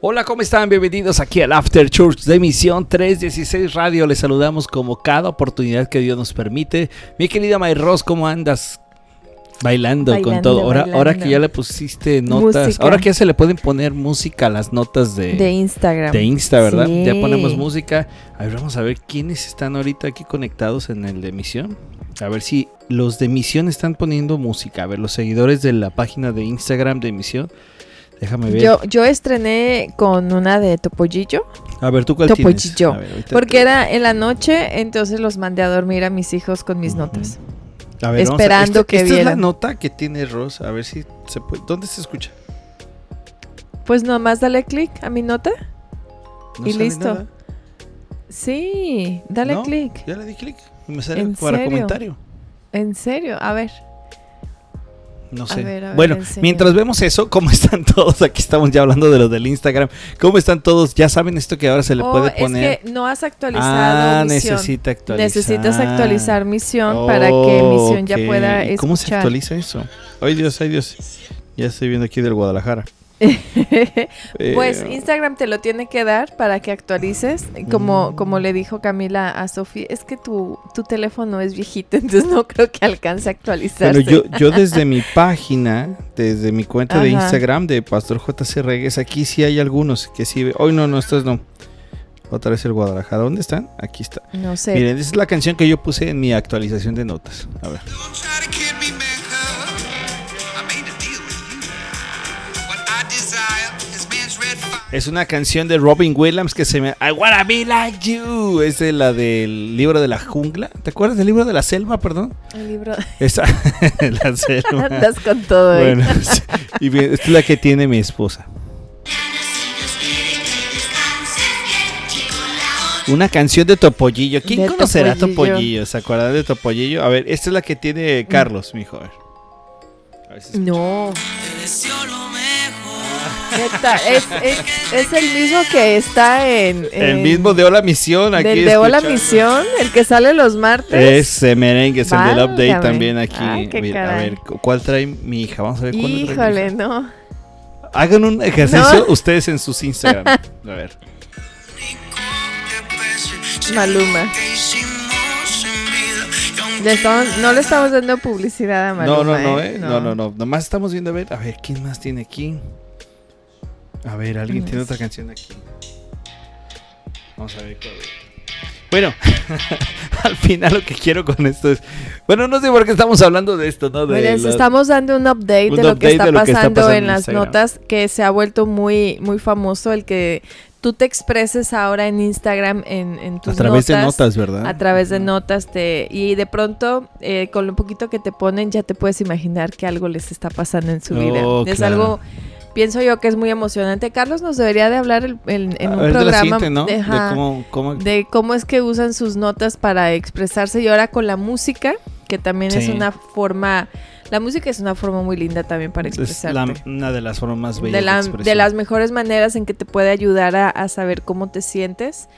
Hola, ¿cómo están? Bienvenidos aquí al After Church de Misión 316 Radio. Les saludamos como cada oportunidad que Dios nos permite. Mi querida May Ross, ¿cómo andas? Bailando, con todo. Ahora, bailando. ahora que ya le pusiste notas, Música. ahora que ya se le pueden poner música a las notas de, De Instagram. de Insta, ¿verdad? Sí. Ya ponemos música. A ver, vamos a ver quiénes están ahorita aquí conectados en el de Misión. A ver si los de Misión están poniendo música. A ver, los seguidores de la página de Instagram de Misión. Déjame ver. Yo, yo estrené con una de Topollillo, a ver, ¿tú cuál Topollillo. A ver, porque era en la noche, entonces los mandé a dormir a mis hijos con mis notas. A ver, vamos a- esperando esta- que esta es la vieran. nota que tiene Ross. A ver si se puede. ¿Dónde se escucha? Pues nomás dale clic a mi nota. No Y sale listo. nada. Sí, dale ¿No? clic. Ya le di clic. Me sale ¿En para serio? comentario. En serio, a ver. No A sé. ver, a ver, bueno, enseña. mientras vemos eso, ¿cómo están todos? Aquí estamos ya hablando de lo del Instagram. ¿Cómo están todos? Ya saben esto que ahora se le Oh, puede es poner. que no has actualizado ah, misión. necesita actualizar. Necesitas actualizar misión para que misión ya pueda ¿Y escuchar. ¿Cómo se actualiza eso? Ay Dios, ay Dios. Ya estoy viendo aquí del Guadalajara. Pues Eh, Instagram te lo tiene que dar para que actualices. Como, Mm. como le dijo Camila a Sofía, es que tu, tu teléfono es viejito, entonces no creo que alcance a actualizarse. Bueno, yo, yo desde mi página, desde mi cuenta de. Instagram de Pastor JC Regues, aquí sí hay algunos que sí. Hoy no, no, estos no. Otra vez el Guadalajara. ¿Dónde están? Aquí está. No sé. Miren, esa es la canción que yo puse en mi actualización de notas. A ver. Es una canción de Robin Williams que se me... I wanna be like you. Es de la del libro de la jungla. ¿Te acuerdas del libro de la selva, perdón? El libro. Esa, la selva. Andas con todo. Bueno, y bien, esta es la que tiene mi esposa. Una canción de Topollillo. ¿Quién De conocerá Topollillo. Topollillo? ¿Se acuerdan de Topollillo? A ver, esta es la que tiene Carlos, mi joven. A ver si- No. Neta, es, es, es el mismo que está en. El en- mismo de Hola Misión aquí. Del de Hola. Misión, el que sale los martes. Ese merengue es el del update Válgame. también aquí. Ay, Mira, a ver, cu- ¿cuál trae mi hija? Vamos a ver cuál Híjole, no. Hagan un ejercicio No. ustedes en sus Instagram. A ver. Maluma. Le estamos- no le estamos dando publicidad a Maluma. No, no, no, eh. No, no, no. Nomás estamos viendo a ver. A ver, ¿quién más tiene aquí? A ver, alguien tiene otra canción aquí. Vamos a ver cuál. Bueno, al final lo que quiero con esto es. Bueno, no sé por qué estamos hablando de esto, ¿no? De los- estamos dando un update un de lo update que está de lo que está pasando en en las Instagram. notas, que se ha vuelto muy, muy famoso el que tú te expreses ahora en Instagram en, en tus a través de notas, notas, ¿verdad? A través de notas te, y de pronto eh, con lo poquito que te ponen ya te puedes imaginar que algo les está pasando en su vida. Oh, Es claro. algo, pienso yo que es muy emocionante. Carlos nos debería de hablar el- en, en A un ver, programa ¿no? De ajá, cómo, cómo- de cómo es que usan sus notas para expresarse y ahora con la música, que también es una forma, la música es una forma muy linda también para es expresarte. la- una de las formas más bellas de, la- las mejores maneras en que te puede ayudar a, a saber cómo te sientes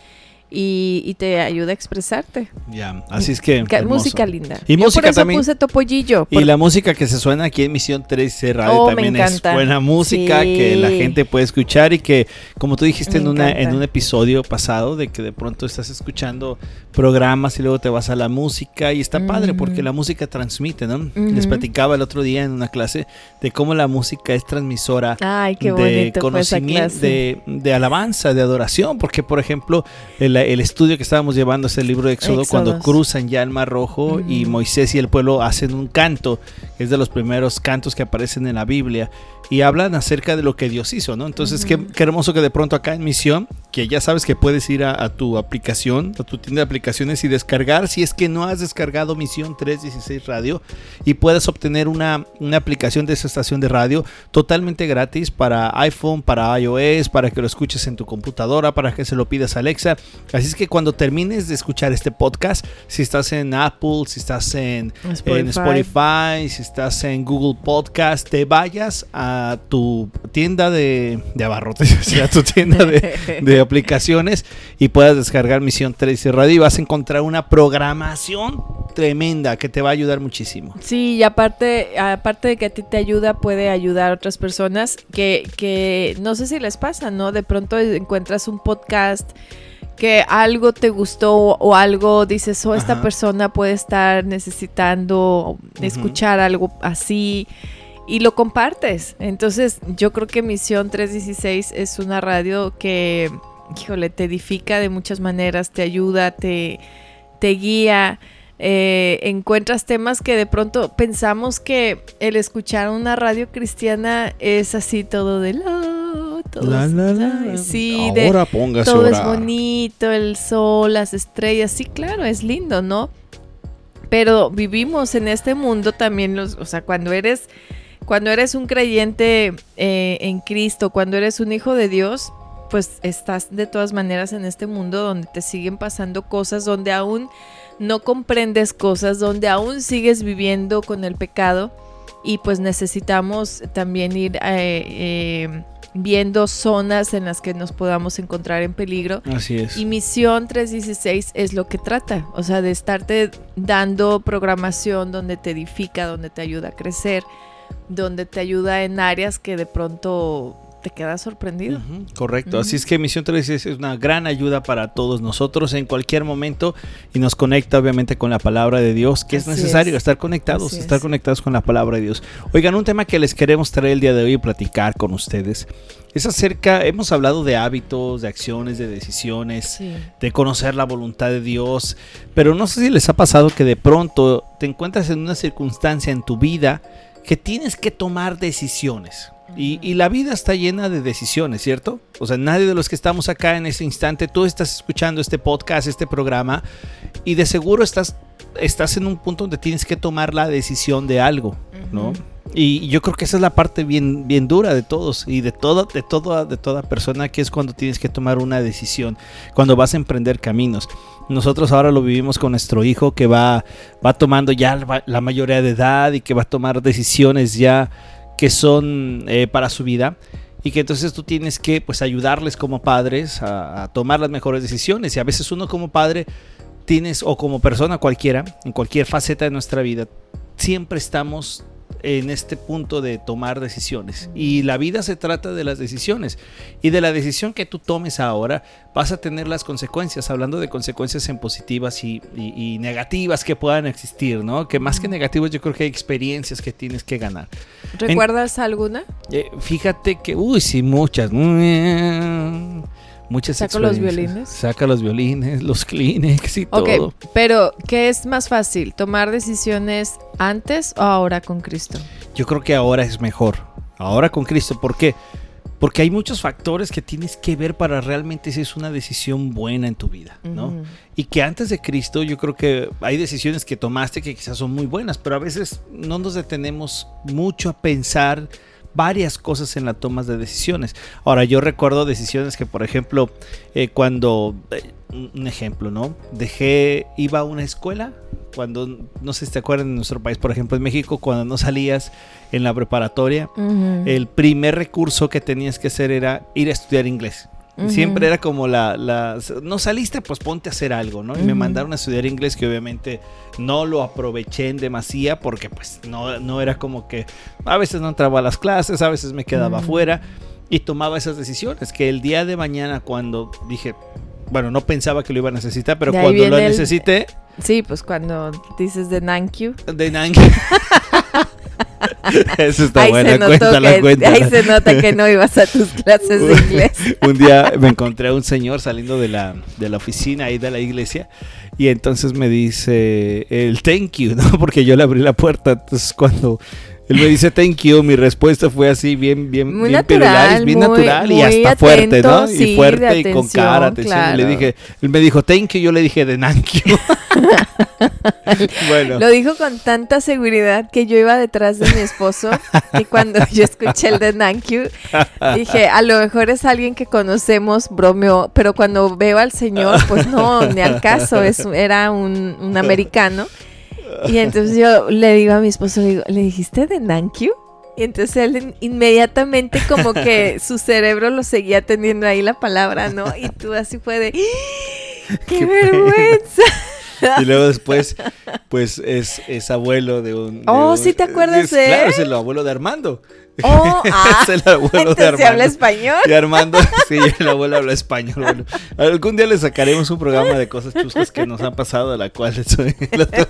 y, y te ayuda a expresarte. Ya, así es que. Hermoso. música linda. Y Yo música por eso también. puse Topollillo. Y la música que se suena aquí en Misión 13 Radio Oh, también es buena música Sí. que la gente puede escuchar y que, como tú dijiste Me en, una, en un episodio pasado, de que de pronto estás escuchando programas y luego te vas a la música y está padre porque Ujú. la música transmite, ¿no? Les platicaba el otro día en una clase de cómo la música es transmisora Ay, qué de conocimiento, de, de alabanza, de adoración, porque por ejemplo el, el estudio que estábamos llevando es el libro de Éxodo, cuando cruzan ya el Mar Rojo y. Moisés y el pueblo hacen un canto, es de los primeros cantos que aparecen en la Biblia y hablan acerca de lo que Dios hizo, ¿no? Entonces, qué, qué hermoso que de pronto acá en Misión, que ya sabes que puedes ir a, a tu aplicación, a tu tienda de aplicaciones y descargar, si es que no has descargado Misión 316 Radio, y puedes obtener una, una aplicación de esa estación de radio totalmente gratis para iPhone, para iOS, para que lo escuches en tu computadora, para que se lo pidas a Alexa. Así es que cuando termines de escuchar este podcast, si estás en Apple, si estás en en Spotify. Spotify, si estás en Google Podcast, te vayas a tu tienda de, de abarrotes, a tu tienda de, de aplicaciones y puedas descargar Misión 13 Radio y vas a encontrar una programación tremenda que te va a ayudar muchísimo. Sí, y aparte, aparte de que a ti te ayuda, puede ayudar a otras personas que, que no sé si les pasa, ¿no? De pronto encuentras un podcast que algo te gustó o algo dices, oh, esta Ajá. persona puede estar necesitando escuchar algo así y lo compartes. Entonces, yo creo que Misión 316 es una radio que, híjole, te edifica de muchas maneras, te ayuda, te, te guía. eh, encuentras temas que de pronto pensamos que el escuchar una radio cristiana es así todo de la, todo La, es- la, la. sí, de- Ahora póngase a todo es bonito, el sol, las estrellas, sí, claro, es lindo, ¿no? Pero vivimos en este mundo también, los, o sea, cuando eres, cuando eres un creyente eh, en Cristo, cuando eres un hijo de Dios, pues estás de todas maneras en este mundo donde te siguen pasando cosas, donde aún no comprendes cosas, donde aún sigues viviendo con el pecado y pues necesitamos también ir eh, eh, viendo zonas en las que nos podamos encontrar en peligro. Así es. Y Misión 316 es lo que trata, o sea, de estarte dando programación donde te edifica, donde te ayuda a crecer, donde te ayuda en áreas que de pronto te quedas sorprendido. Correcto, así es que Misión 316 es una gran ayuda para todos nosotros en cualquier momento y nos conecta obviamente con la palabra de Dios, que es necesario es. estar conectados, Así estar es. conectados con la palabra de Dios. Oigan, un tema que les queremos traer el día de hoy y platicar con ustedes es acerca, hemos hablado de hábitos, de acciones, de decisiones, Sí. de conocer la voluntad de Dios, pero no sé si les ha pasado que de pronto te encuentras en una circunstancia en tu vida que tienes que tomar decisiones. Y, y la vida está llena de decisiones, ¿cierto? O sea, nadie de los que estamos acá en este instante, tú estás escuchando este podcast, este programa, y de seguro estás, estás en un punto donde tienes que tomar la decisión de algo, ¿no? Y yo creo que esa es la parte bien, bien dura de todos y de toda, de toda, de toda persona que es cuando tienes que tomar una decisión, cuando vas a emprender caminos. Nosotros ahora lo vivimos con nuestro hijo que va, va tomando ya la mayoría de edad y que va a tomar decisiones ya que son eh, para su vida y que entonces tú tienes que pues ayudarles como padres a, a tomar las mejores decisiones. Y a veces uno como padre tienes o como persona cualquiera en cualquier faceta de nuestra vida siempre estamos en este punto de tomar decisiones. Y la vida se trata de las decisiones. Y de la decisión que tú tomes ahora vas a tener las consecuencias hablando de consecuencias en positivas y, y- y negativas que puedan existir no que más que negativos yo creo que hay experiencias que tienes que ganar. ¿Recuerdas alguna? eh, fíjate que, uy, sí, muchas. Muchas ¿Saco los violines? Saca los violines, los Kleenex y Ok, todo. pero ¿qué es más fácil? ¿Tomar decisiones antes o ahora con Cristo? Yo creo que ahora es mejor. Ahora con Cristo. ¿Por qué? Porque hay muchos factores que tienes que ver para realmente si es una decisión buena en tu vida, ¿no? Ujú. Y que antes de Cristo yo creo que hay decisiones que tomaste que quizás son muy buenas, pero a veces no nos detenemos mucho a pensar varias cosas en la toma de decisiones. Ahora yo recuerdo decisiones que por ejemplo eh, cuando, eh, un ejemplo, ¿no? Dejé, iba a una escuela, cuando, no sé si te acuerdan en nuestro país, por ejemplo en México, cuando no salías en la preparatoria, el primer recurso que tenías que hacer era ir a estudiar inglés. Siempre era como la, la- No saliste, pues ponte a hacer algo, ¿no? Y me Ujú. mandaron a estudiar inglés que obviamente no lo aproveché en demasía porque pues no, no era como que... A veces no entraba a las clases, a veces me quedaba Mm. afuera y tomaba esas decisiones que el día de mañana cuando dije... Bueno, no pensaba que lo iba a necesitar, pero cuando lo el- necesité, Sí, pues cuando dices de Nankyu. de Nangy. Eso está ahí, buena, que, cuéntala. ahí se nota que no ibas a tus clases de inglés. un día me encontré a un señor saliendo de la, de la oficina ahí de la iglesia y entonces me dice el thank you, ¿no? Porque yo le abrí la puerta. Entonces cuando él me dice thank you, mi respuesta fue así bien, bien, Muy bien natural, bien muy- natural y hasta fuerte, ¿no? sí, y fuerte y con cara, atención. Y le dije, él me dijo thank you, yo le dije de you. bueno. Lo dijo con tanta seguridad que yo iba detrás de mi esposo y cuando yo escuché el de Nankyu, dije, a lo mejor es alguien que conocemos, bromeó, pero cuando veo al señor, pues no, ni al caso, es, era un, un americano. Y entonces yo le digo a mi esposo, le digo, ¿le dijiste de Nankyu? Y entonces él in- inmediatamente como que su cerebro lo seguía teniendo ahí la palabra, ¿no? Y tú así fue de, ¡qué, Qué vergüenza! Y luego después, pues es, es abuelo de un. de Oh, un- ¿sí te acuerdas es- de Claro, es el abuelo de Armando. Oh, ah, es el abuelo de Armando. habla español. Y Armando, sí, el abuelo habla español. Bueno, algún día le sacaremos un programa de cosas chuscas que nos han pasado, la cual otro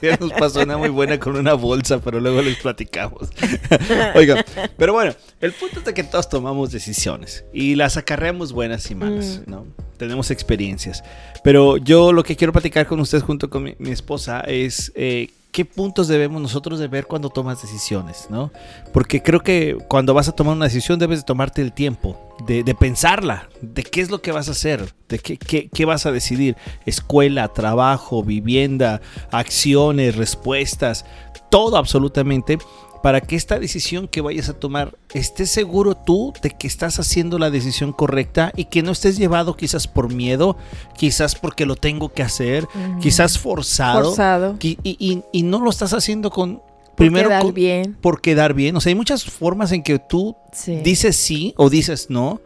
día nos pasó una muy buena con una bolsa, pero luego les platicamos. Oiga, pero bueno, el punto es de que todos tomamos decisiones y las acarreamos buenas y malas, Mm. ¿no? Tenemos experiencias. Pero yo lo que quiero platicar con ustedes junto con mi, mi esposa es eh, qué puntos debemos nosotros de ver cuando tomas decisiones, ¿no? Porque creo que cuando vas a tomar una decisión debes de tomarte el tiempo de, de pensarla, de qué es lo que vas a hacer, de qué, qué- qué vas a decidir. Escuela, trabajo, vivienda, acciones, respuestas, todo absolutamente. Para que esta decisión que vayas a tomar estés seguro tú de que estás haciendo la decisión correcta y que no estés llevado quizás por miedo, quizás porque lo tengo que hacer, quizás forzado, Forzado. y, y- y- y no lo estás haciendo con Por primero quedar con- bien. por quedar bien. O sea, hay muchas formas en que tú Sí. dices sí o dices no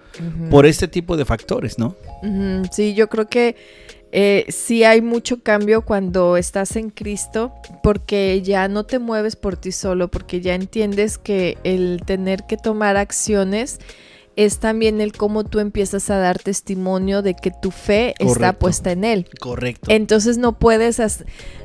por este tipo de factores, ¿no? Sí, yo creo que eh, sí hay mucho cambio cuando estás en Cristo porque ya no te mueves por ti solo, porque ya entiendes que el tener que tomar acciones es también el cómo tú empiezas a dar testimonio de que tu fe está puesta en Él. Correcto. Entonces no puedes,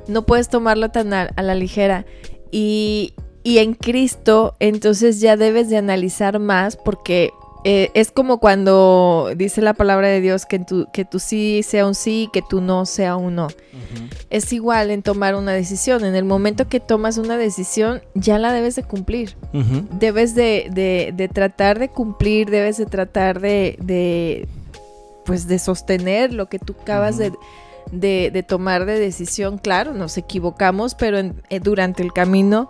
no puedes tomarlo tan a, a la ligera. Y, y en Cristo, entonces ya debes de analizar más porque eh, es como cuando dice la palabra de Dios que, tu, que tu sí sea un sí y que tu no sea un no. Es igual en tomar una decisión. En el momento que tomas una decisión, ya la debes de cumplir. Debes de, de- de tratar de cumplir, debes de tratar de, de, pues de sostener lo que tú acabas de, de, de tomar de decisión. Claro, nos equivocamos, pero en- eh, durante el camino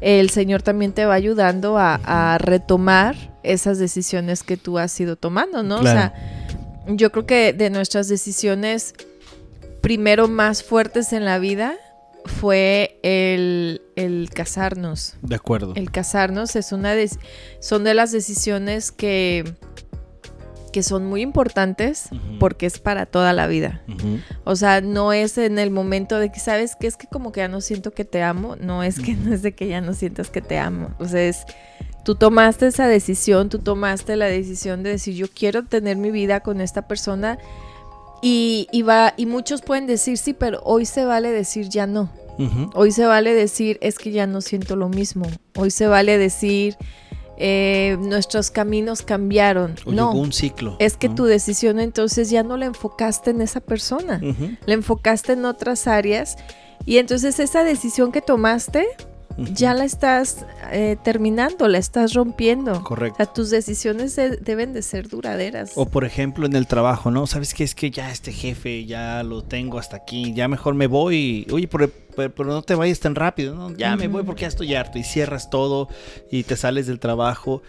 el Señor también te va ayudando a, a retomar esas decisiones que tú has ido tomando, ¿no? Claro. O sea, yo creo que de nuestras decisiones primero más fuertes en la vida fue el, el casarnos. De acuerdo. El casarnos es una de, son de las decisiones que, que son muy importantes porque es para toda la vida. O sea, no es en el momento de que, ¿sabes que Es que como que ya no siento que te amo. No es que no es de que ya no sientas que te amo. O sea, es, tú tomaste esa decisión, tú tomaste la decisión de decir, yo quiero tener mi vida con esta persona. Y, y, va, y muchos pueden decir, sí, pero hoy se vale decir ya no. Hoy se vale decir, es que ya no siento lo mismo. Hoy se vale decir, eh, nuestros caminos cambiaron. O no, llegó un ciclo. es que ¿no? tu decisión entonces ya no la enfocaste en esa persona, Ujú. la enfocaste en otras áreas. Y entonces esa decisión que tomaste, Ya la estás eh, terminando, la estás rompiendo. O Correcto. sea, tus decisiones de- deben de ser duraderas. O por ejemplo en el trabajo, ¿no? ¿Sabes qué? Es que ya este jefe ya lo tengo hasta aquí, ya mejor me voy. Oye, pero, pero- pero no te vayas tan rápido, ¿no? Ya me voy porque ya estoy harto y cierras todo y te sales del trabajo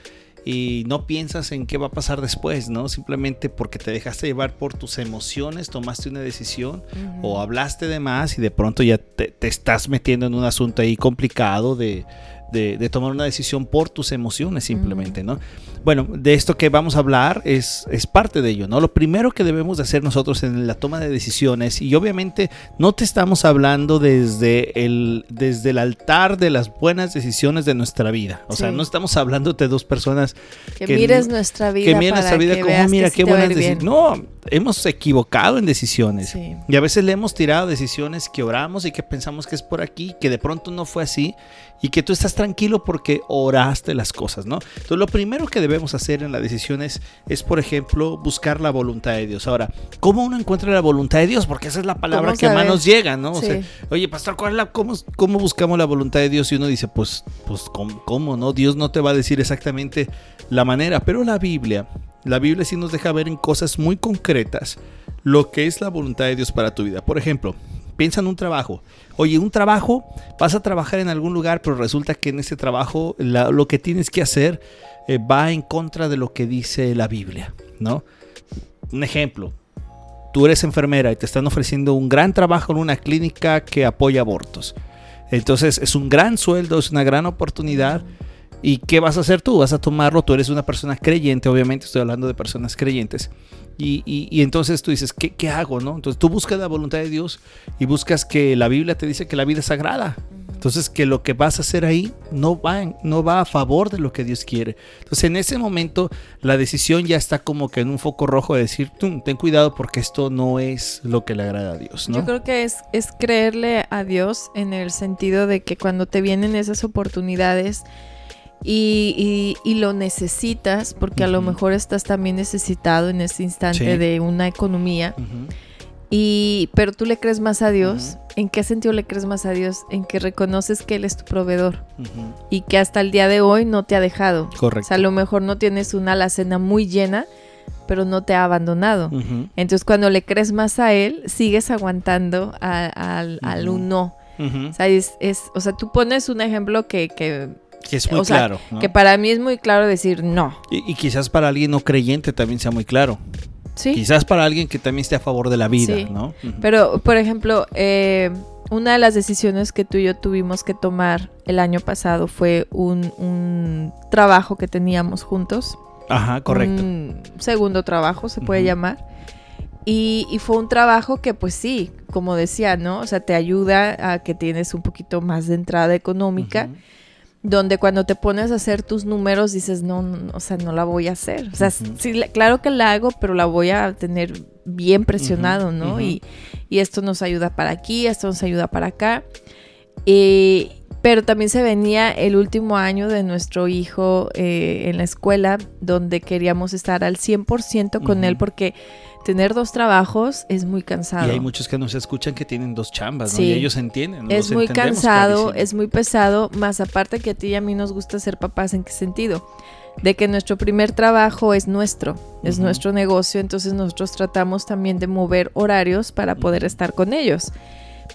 y no piensas en qué va a pasar después, ¿no? Simplemente porque te dejaste llevar por tus emociones, tomaste una decisión o hablaste de más y de pronto ya te, te estás metiendo en un asunto ahí complicado de, de- de tomar una decisión por tus emociones simplemente, ¿no? Bueno, de esto que vamos a hablar es, es parte de ello, ¿no? Lo primero que debemos de hacer nosotros en la toma de decisiones, y obviamente no te estamos hablando desde el, desde el altar de las buenas decisiones de nuestra vida, o sea, Sí. no estamos hablando de dos personas que, que mires nuestra vida. que para nuestra vida que como, veas "Oh, mira, qué buenas ir bien". decisiones. No, hemos equivocado en decisiones. Sí. Y a veces le hemos tirado decisiones que oramos y que pensamos que es por aquí, que de pronto no fue así y que tú estás tranquilo porque oraste las cosas, ¿no? Entonces lo primero que debemos hacer en la decisión es, por ejemplo, buscar la voluntad de Dios. Ahora, ¿cómo uno encuentra la voluntad de Dios? Porque esa es la palabra ¿Cómo que más nos llega, ¿no? O sea, oye, pastor, ¿cuál es la, cómo, ¿cómo buscamos la voluntad de Dios? Y uno dice, pues, pues ¿cómo, cómo, no? Dios no te va a decir exactamente la manera, pero la Biblia, la Biblia sí nos deja ver en cosas muy concretas lo que es la voluntad de Dios para tu vida. Por ejemplo, piensa en un trabajo. Oye, un trabajo, vas a trabajar en algún lugar, pero resulta que en ese trabajo la- lo que tienes que hacer eh, va en contra de lo que dice la Biblia, ¿no? Un ejemplo, tú eres enfermera y te están ofreciendo un gran trabajo en una clínica que apoya abortos. Entonces es un gran sueldo, es una gran oportunidad. ¿Y qué vas a hacer tú? Vas a tomarlo, tú eres una persona creyente, obviamente estoy hablando de personas creyentes. Y, y- y entonces tú dices, ¿qué, ¿qué hago? ¿no? Entonces tú buscas la voluntad de Dios y buscas que la Biblia te dice que la vida es sagrada. Entonces que lo que vas a hacer ahí no va, no va a favor de lo que Dios quiere. Entonces en ese momento la decisión ya está como que en un foco rojo de decir, "Tum, ten cuidado porque esto no es lo que le agrada a Dios. ¿no? Yo creo que es, es creerle a Dios en el sentido de que cuando te vienen esas oportunidades y, y- y lo necesitas, porque a lo mejor estás también necesitado en ese instante Sí. de una economía, y, pero tú le crees más a Dios. ¿En qué sentido le crees más a Dios? En que reconoces que Él es tu proveedor y que hasta el día de hoy no te ha dejado. O Correcto. sea, a lo mejor no tienes una alacena muy llena, pero no te ha abandonado. Entonces, cuando le crees más a él, sigues aguantando a- al, al un no. O sea, es, es- o sea, tú pones un ejemplo que, que, Que es muy o sea, claro. ¿no? que para mí es muy claro decir no. Y, y quizás para alguien no creyente también sea muy claro. Sí. Quizás para alguien que también esté a favor de la vida, Sí. ¿no? Pero, por ejemplo, eh, una de las decisiones que tú y yo tuvimos que tomar el año pasado fue un, un trabajo que teníamos juntos. Ajá, correcto. Un segundo trabajo, se puede llamar. Y, y fue un trabajo que, pues sí, como decía, ¿no? O sea, te ayuda a que tienes un poquito más de entrada económica. Donde cuando te pones a hacer tus números dices, no, no, o sea, no la voy a hacer. O sea, sí, la- claro que la hago, pero la voy a tener bien presionado, ¿no? Y, y esto nos ayuda para aquí, esto nos ayuda para acá. Y- pero también se venía el último año de nuestro hijo eh, en la escuela, donde queríamos estar al 100% con él, porque tener dos trabajos es muy cansado. Y hay muchos que nos escuchan que tienen dos chambas, ¿no? Sí. Y ellos entienden. Es muy cansado, clarísimo. es muy pesado, más aparte que a ti y a mí nos gusta ser papás, ¿en qué sentido? De que nuestro primer trabajo es nuestro, es nuestro negocio, entonces nosotros tratamos también de mover horarios para poder estar con ellos.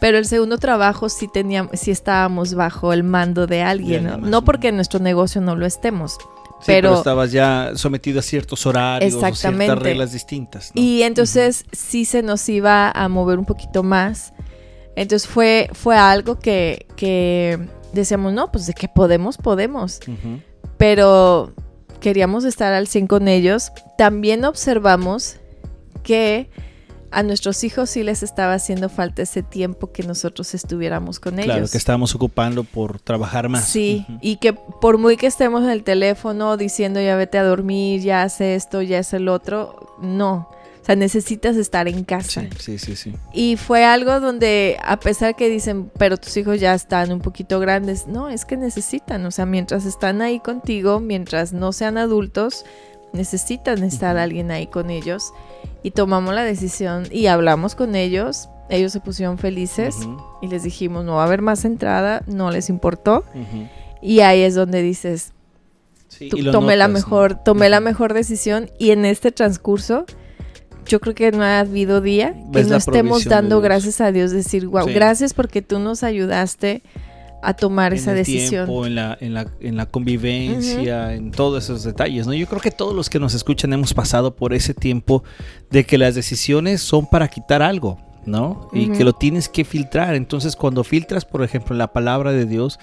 Pero el segundo trabajo sí teníamos, sí estábamos bajo el mando de alguien, ¿no? No porque en nuestro negocio no lo estemos. Sí, pero, pero- estabas ya sometido a ciertos horarios o Exactamente. ciertas reglas distintas. ¿no? Y entonces sí se nos iba a mover un poquito más. Entonces fue, fue algo que, que decíamos, no, pues de que podemos, podemos. Pero queríamos estar al 100 con ellos. También observamos que a nuestros hijos sí les estaba haciendo falta ese tiempo que nosotros estuviéramos con Claro, ellos. que estábamos ocupando por trabajar más. Sí, y que por muy que estemos en el teléfono diciendo ya vete a dormir, ya hace esto, ya es el otro, no. O sea, necesitas estar en casa. Sí, sí, sí, sí. Y fue algo donde, a pesar que dicen, pero tus hijos ya están un poquito grandes, no, es que necesitan, o sea, mientras están ahí contigo, mientras no sean adultos, necesitan estar alguien ahí con ellos. Y tomamos la decisión y hablamos con ellos, ellos se pusieron felices y les dijimos, no va a haber más entrada, no les importó. Y ahí es donde dices, Sí, tomé la mejor, tomé la mejor decisión y en este transcurso yo creo que no ha habido día que no estemos dando gracias a Dios, decir, wow, Sí. gracias porque tú nos ayudaste a tomar en esa el decisión. tiempo, en la, en la, en la convivencia, en todos esos detalles, ¿no? Yo creo que todos los que nos escuchan hemos pasado por ese tiempo de que las decisiones son para quitar algo, ¿no? Y que lo tienes que filtrar. Entonces, cuando filtras, por ejemplo, la palabra de Dios,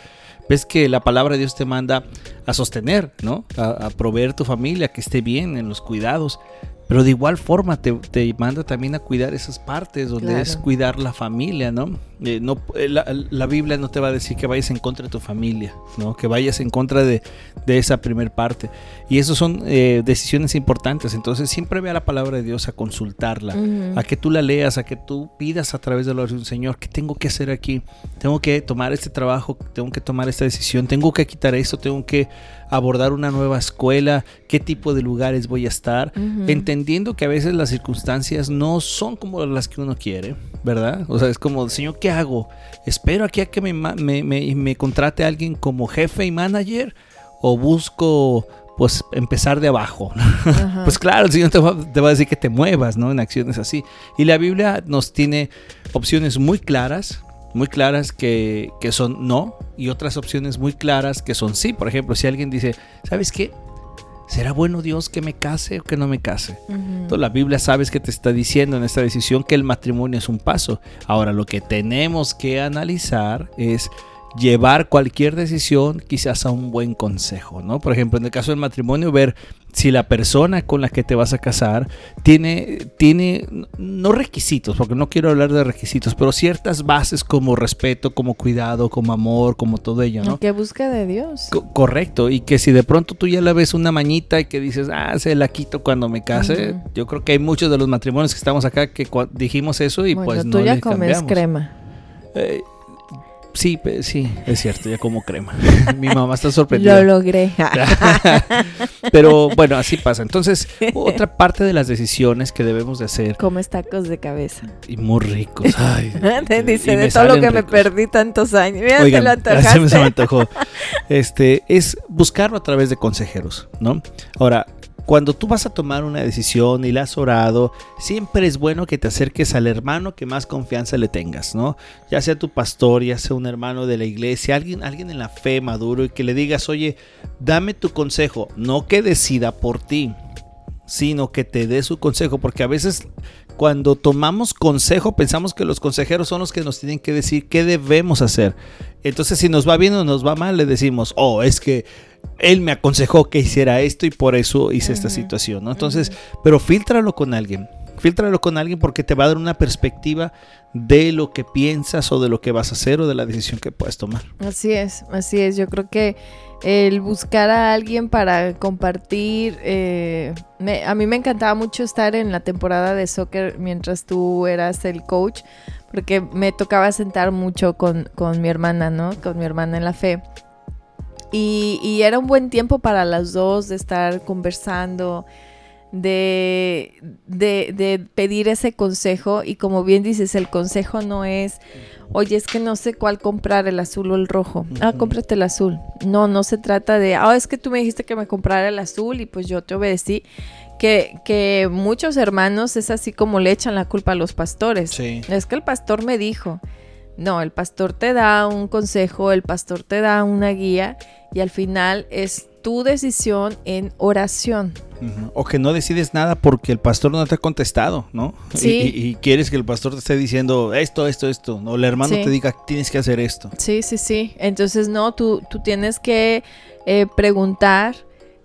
ves que la palabra de Dios te manda a sostener, ¿no? A, a proveer tu familia, que esté bien en los cuidados. Pero de igual forma te, te manda también a cuidar esas partes donde Claro. es cuidar la familia, ¿no? Eh, no eh, la, la Biblia no te va a decir que vayas en contra de tu familia, ¿no? Que vayas en contra de, de esa primer parte. Y eso son eh, decisiones importantes. Entonces siempre ve a la palabra de Dios a consultarla, a que tú la leas, a que tú pidas a través de la oración, Señor, ¿qué tengo que hacer aquí? Tengo que tomar este trabajo, tengo que tomar esta decisión, tengo que quitar esto, tengo que abordar una nueva escuela, qué tipo de lugares voy a estar, entendiendo que a veces las circunstancias no son como las que uno quiere, ¿verdad? O sea, es como, Señor, ¿qué hago? ¿Espero aquí a que me, me, me- me contrate alguien como jefe y manager? ¿O busco, pues, empezar de abajo? Ajá. Pues claro, el Señor te va, te va a decir que te muevas, ¿no? En acciones así. Y la Biblia nos tiene opciones muy claras, muy claras que, que son no, y otras opciones muy claras que son sí. Por ejemplo, si alguien dice, ¿sabes qué? ¿Será bueno Dios que me case o que no me case? Entonces, la Biblia sabes que te está diciendo en esta decisión que el matrimonio es un paso. Ahora, lo que tenemos que analizar es llevar cualquier decisión quizás a un buen consejo, ¿no? Por ejemplo, en el caso del matrimonio, ver si la persona con la que te vas a casar tiene, tiene, no requisitos, porque no quiero hablar de requisitos, pero ciertas bases como respeto, como cuidado, como amor, como todo ello, ¿no? Que busca de Dios. Co- correcto, y que si de pronto tú ya la ves una mañita y que dices, ah, se la quito cuando me case, yo creo que hay muchos de los matrimonios que estamos acá que dijimos eso y bueno, pues tú no ya le comes cambiamos. crema. Eh, sí, sí, es cierto, ya como crema. Mi mamá está sorprendida. Lo logré. Pero bueno, así pasa. Entonces, otra parte de las decisiones que debemos de hacer, Comes tacos de cabeza. y muy ricos, ay, Te dice, de todo lo que me perdí tantos años. Mira, Oigan, te lo se me, se me antojó. Este, es buscarlo a través de consejeros, ¿no? Ahora, cuando tú vas a tomar una decisión y la has orado, siempre es bueno que te acerques al hermano que más confianza le tengas, ¿no? Ya sea tu pastor, ya sea un hermano de la iglesia, alguien, alguien en la fe maduro y que le digas, oye, dame tu consejo, no que decida por ti, sino que te dé su consejo, porque a veces cuando tomamos consejo pensamos que los consejeros son los que nos tienen que decir qué debemos hacer. Entonces si nos va bien o nos va mal le decimos, oh, es que él me aconsejó que hiciera esto y por eso hice esta situación, ¿no? Entonces, pero filtralo con alguien. Filtralo con alguien porque te va a dar una perspectiva de lo que piensas o de lo que vas a hacer o de la decisión que puedes tomar. Así es, así es. Yo creo que el buscar a alguien para compartir, eh, me- a mí me encantaba mucho estar en la temporada de soccer mientras tú eras el coach, porque me tocaba sentar mucho con, con mi hermana, ¿no? Con mi hermana en la fe. Y, y era un buen tiempo para las dos de estar conversando, de, de, de pedir ese consejo. Y como bien dices, el consejo no es, oye, es que no sé cuál comprar, el azul o el rojo. Ah, cómprate el azul. No, no se trata de, ah, es que tú me dijiste que me comprara el azul y pues yo te obedecí. Que, que muchos hermanos es así como le echan la culpa a los pastores. Sí. Es que el pastor me dijo. No, el pastor te da un consejo, el pastor te da una guía y al final es tu decisión en oración. O que no decides nada porque el pastor no te ha contestado, ¿no? Y- Sí. Y, y quieres que el pastor te esté diciendo esto, esto, esto. O el hermano Sí. te diga tienes que hacer esto. Sí, sí, sí. Entonces, no, tú, tú tienes que eh, preguntar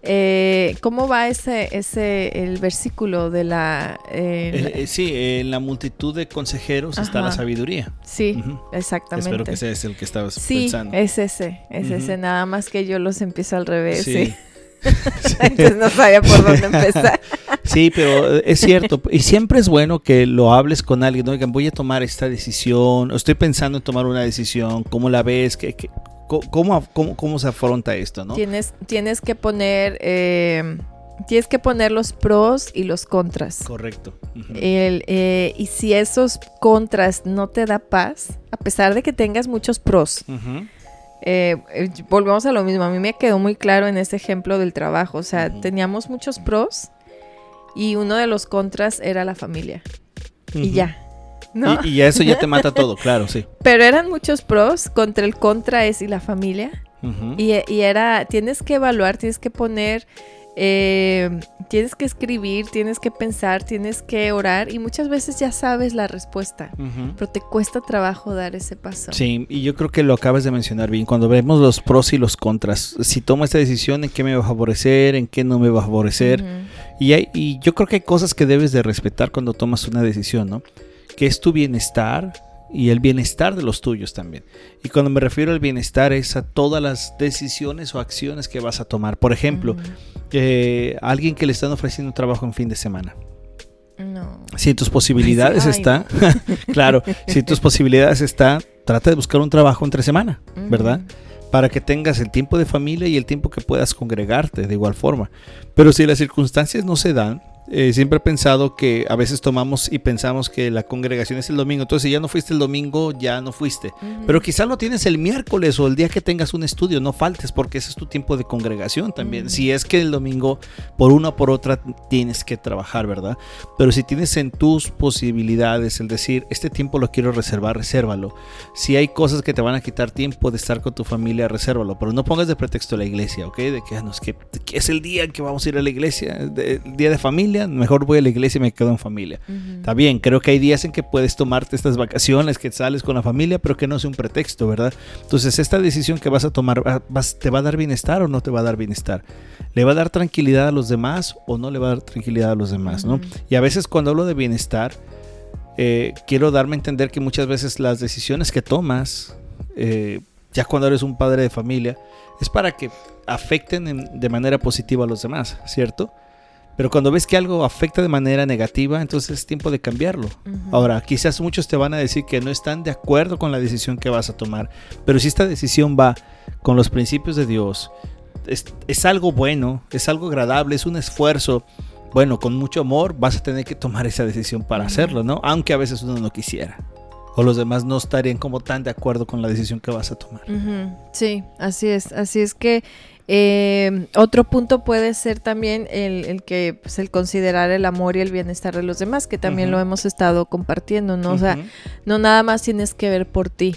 eh, cómo va ese, ese, el versículo de la... eh, Eh, sí, en la multitud de consejeros está Ajá. la sabiduría. sí, exactamente. Espero que ese es el que estabas Sí, pensando. es ese, es ese, nada más que yo los empiezo al revés, sí. Sí. Entonces no sabía por dónde empezar. Sí, pero eh, es cierto. Y siempre es bueno que lo hables con alguien. Oigan, voy a tomar esta decisión. Estoy pensando en tomar una decisión. ¿Cómo la ves? ¿Qué, qué- cómo, cómo, cómo se afronta esto? ¿no? Tienes, tienes que poner, eh, tienes que poner los pros y los contras. Correcto. El, eh, y si esos contras no te da paz, a pesar de que tengas muchos pros, eh, eh, volvemos a lo mismo. A mí me quedó muy claro en este ejemplo del trabajo. O sea, teníamos muchos pros y uno de los contras era la familia. Y ya. ¿No? Y, y eso ya te mata todo, claro, sí. Pero eran muchos pros contra el contra es y la familia. Y, y era, tienes que evaluar, tienes que poner, eh, tienes que escribir, tienes que pensar, tienes que orar y muchas veces ya sabes la respuesta, pero te cuesta trabajo dar ese paso. Sí, y yo creo que lo acabas de mencionar bien. Cuando vemos los pros y los contras, si tomo esta decisión, ¿en qué me va a favorecer? ¿En qué no me va a favorecer? Y, hay, y yo creo que hay cosas que debes de respetar cuando tomas una decisión, ¿no? Que es tu bienestar y el bienestar de los tuyos también. Y cuando me refiero al bienestar es a todas las decisiones o acciones que vas a tomar. Por ejemplo, eh, alguien que le están ofreciendo un trabajo en fin de semana. No. Si tus posibilidades Ay, está, claro, si tus posibilidades está, trata de buscar un trabajo entre semana, ¿verdad? Para que tengas el tiempo de familia y el tiempo que puedas congregarte de igual forma. Pero si las circunstancias no se dan, eh, siempre he pensado que a veces tomamos y pensamos que la congregación es el domingo. Entonces, si ya no fuiste el domingo, ya no fuiste. Pero quizá lo tienes el miércoles o el día que tengas un estudio, no faltes porque ese es tu tiempo de congregación también. Si es que el domingo por una o por otra tienes que trabajar, ¿verdad? Pero si tienes en tus posibilidades el decir, este tiempo lo quiero reservar, resérvalo. Si hay cosas que te van a quitar tiempo de estar con tu familia, resérvalo. Pero no pongas de pretexto la iglesia, ¿ok? De que, "Ah, no, es que, que es el día en que vamos a ir a la iglesia, de- el día de familia, familia, mejor voy a la iglesia y me quedo en familia. Está bien, creo que hay días en que puedes tomarte estas vacaciones, que sales con la familia, pero que no sea un pretexto, ¿verdad? Entonces, esta decisión que vas a tomar, vas- ¿te va a dar bienestar o no te va a dar bienestar? ¿Le va a dar tranquilidad a los demás o no le va a dar tranquilidad a los demás, no? Y a veces cuando hablo de bienestar, eh, quiero darme a entender que muchas veces las decisiones que tomas, eh, ya cuando eres un padre de familia, es para que afecten en- de manera positiva a los demás, ¿cierto? Pero cuando ves que algo afecta de manera negativa, entonces es tiempo de cambiarlo. Ahora, quizás muchos te van a decir que no están de acuerdo con la decisión que vas a tomar, pero si esta decisión va con los principios de Dios, es, es algo bueno, es algo agradable, es un esfuerzo, bueno, con mucho amor vas a tener que tomar esa decisión para hacerlo, ¿no? Aunque a veces uno no quisiera. O los demás no estarían como tan de acuerdo con la decisión que vas a tomar. Sí, así es. Así es que eh, otro punto puede ser también el, el que pues, el considerar el amor y el bienestar de los demás, que también lo hemos estado compartiendo, ¿no? O sea, no nada más tienes que ver por ti,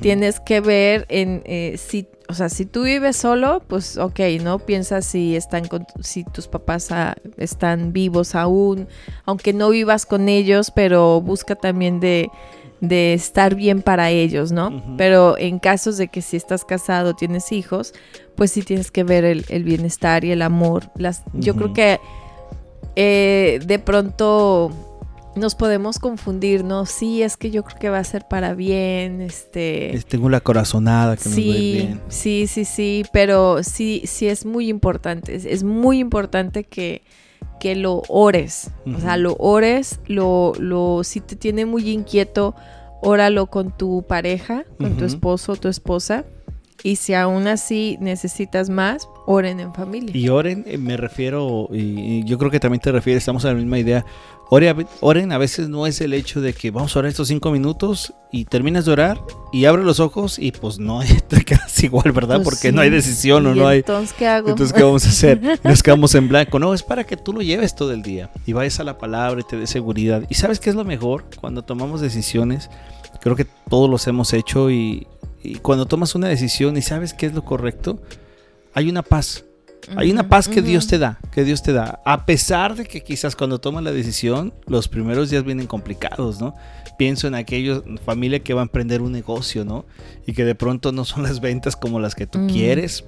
tienes que ver en eh, si, o sea, si tú vives solo, pues ok, ¿no? Piensa si están con, si tus papás están vivos aún, aunque no vivas con ellos, pero busca también de, de estar bien para ellos, ¿no? Pero en casos de que si estás casado, tienes hijos, pues sí tienes que ver el, el bienestar y el amor. Las, Yo creo que eh, de pronto nos podemos confundir, ¿no? Sí, es que yo creo que va a ser para bien, este... Es- Tengo la corazonada que nos va a ir Sí, bien. sí, sí, sí, pero sí, sí es muy importante, es, es muy importante que, que lo ores, o sea, lo ores, lo, lo, si te tiene muy inquieto, óralo con tu pareja, con tu esposo tu esposa, y si aún así necesitas más, oren en familia. Y oren, eh, me refiero, y, yo creo que también te refieres, estamos en la misma idea. Ore a ve- oren a veces no es el hecho de que vamos a orar estos cinco minutos y terminas de orar y abres los ojos y pues no, te quedas igual, ¿verdad? Pues Porque sí, no hay decisión o ¿y no hay... Entonces, ¿qué hago? Entonces, ¿qué vamos a hacer? Nos quedamos en blanco. No, es para que tú lo lleves todo el día y vayas a la palabra y te dé seguridad. ¿Y sabes qué es lo mejor? Cuando tomamos decisiones, creo que todos los hemos hecho y, y cuando tomas una decisión y sabes qué es lo correcto, hay una paz. Hay una paz que. Dios te da, que Dios te da. A pesar de que quizás cuando tomas la decisión, los primeros días vienen complicados, ¿no? Pienso en aquellos familia que va a emprender un negocio, ¿no? Y que de pronto no son las ventas como las que tú Mm. quieres,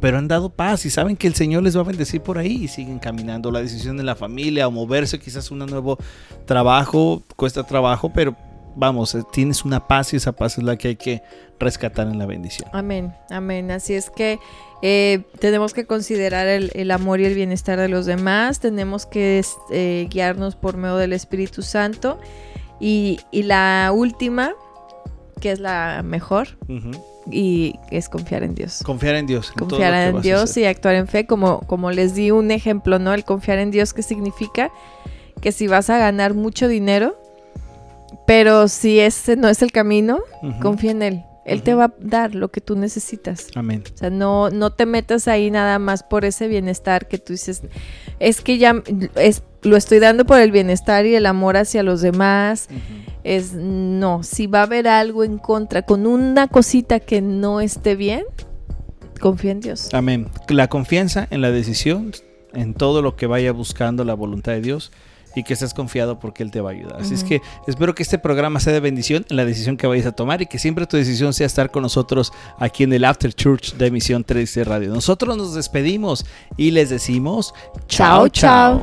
pero han dado paz y saben que el Señor les va a bendecir por ahí y siguen caminando. La decisión de la familia o moverse, quizás un nuevo trabajo, cuesta trabajo, pero vamos, eh, tienes una paz y esa paz es la que hay que rescatar en la bendición. Amén, amén. Así es que eh, tenemos que considerar el, el amor y el bienestar de los demás, tenemos que eh, guiarnos por medio del Espíritu Santo. Y, y la última, que es la mejor, y es confiar en Dios. Confiar en Dios. en todo Confiar que en Dios y actuar en fe, como, como les di un ejemplo, ¿no? El confiar en Dios, ¿qué significa? Que si vas a ganar mucho dinero, pero si ese no es el camino, confía en Él. Él te va a dar lo que tú necesitas. Amén. O sea, no, no te metas ahí nada más por ese bienestar que tú dices, es que ya es, lo estoy dando por el bienestar y el amor hacia los demás. Es no, si va a haber algo en contra, con una cosita que no esté bien, confía en Dios. Amén. La confianza en la decisión, en todo lo que vaya buscando la voluntad de Dios y que estés confiado porque Él te va a ayudar. Así es que espero que este programa sea de bendición en la decisión que vayas a tomar y que siempre tu decisión sea estar con nosotros aquí en el After Church de Misión 13 Radio. Nosotros nos despedimos y les decimos Chao, chao.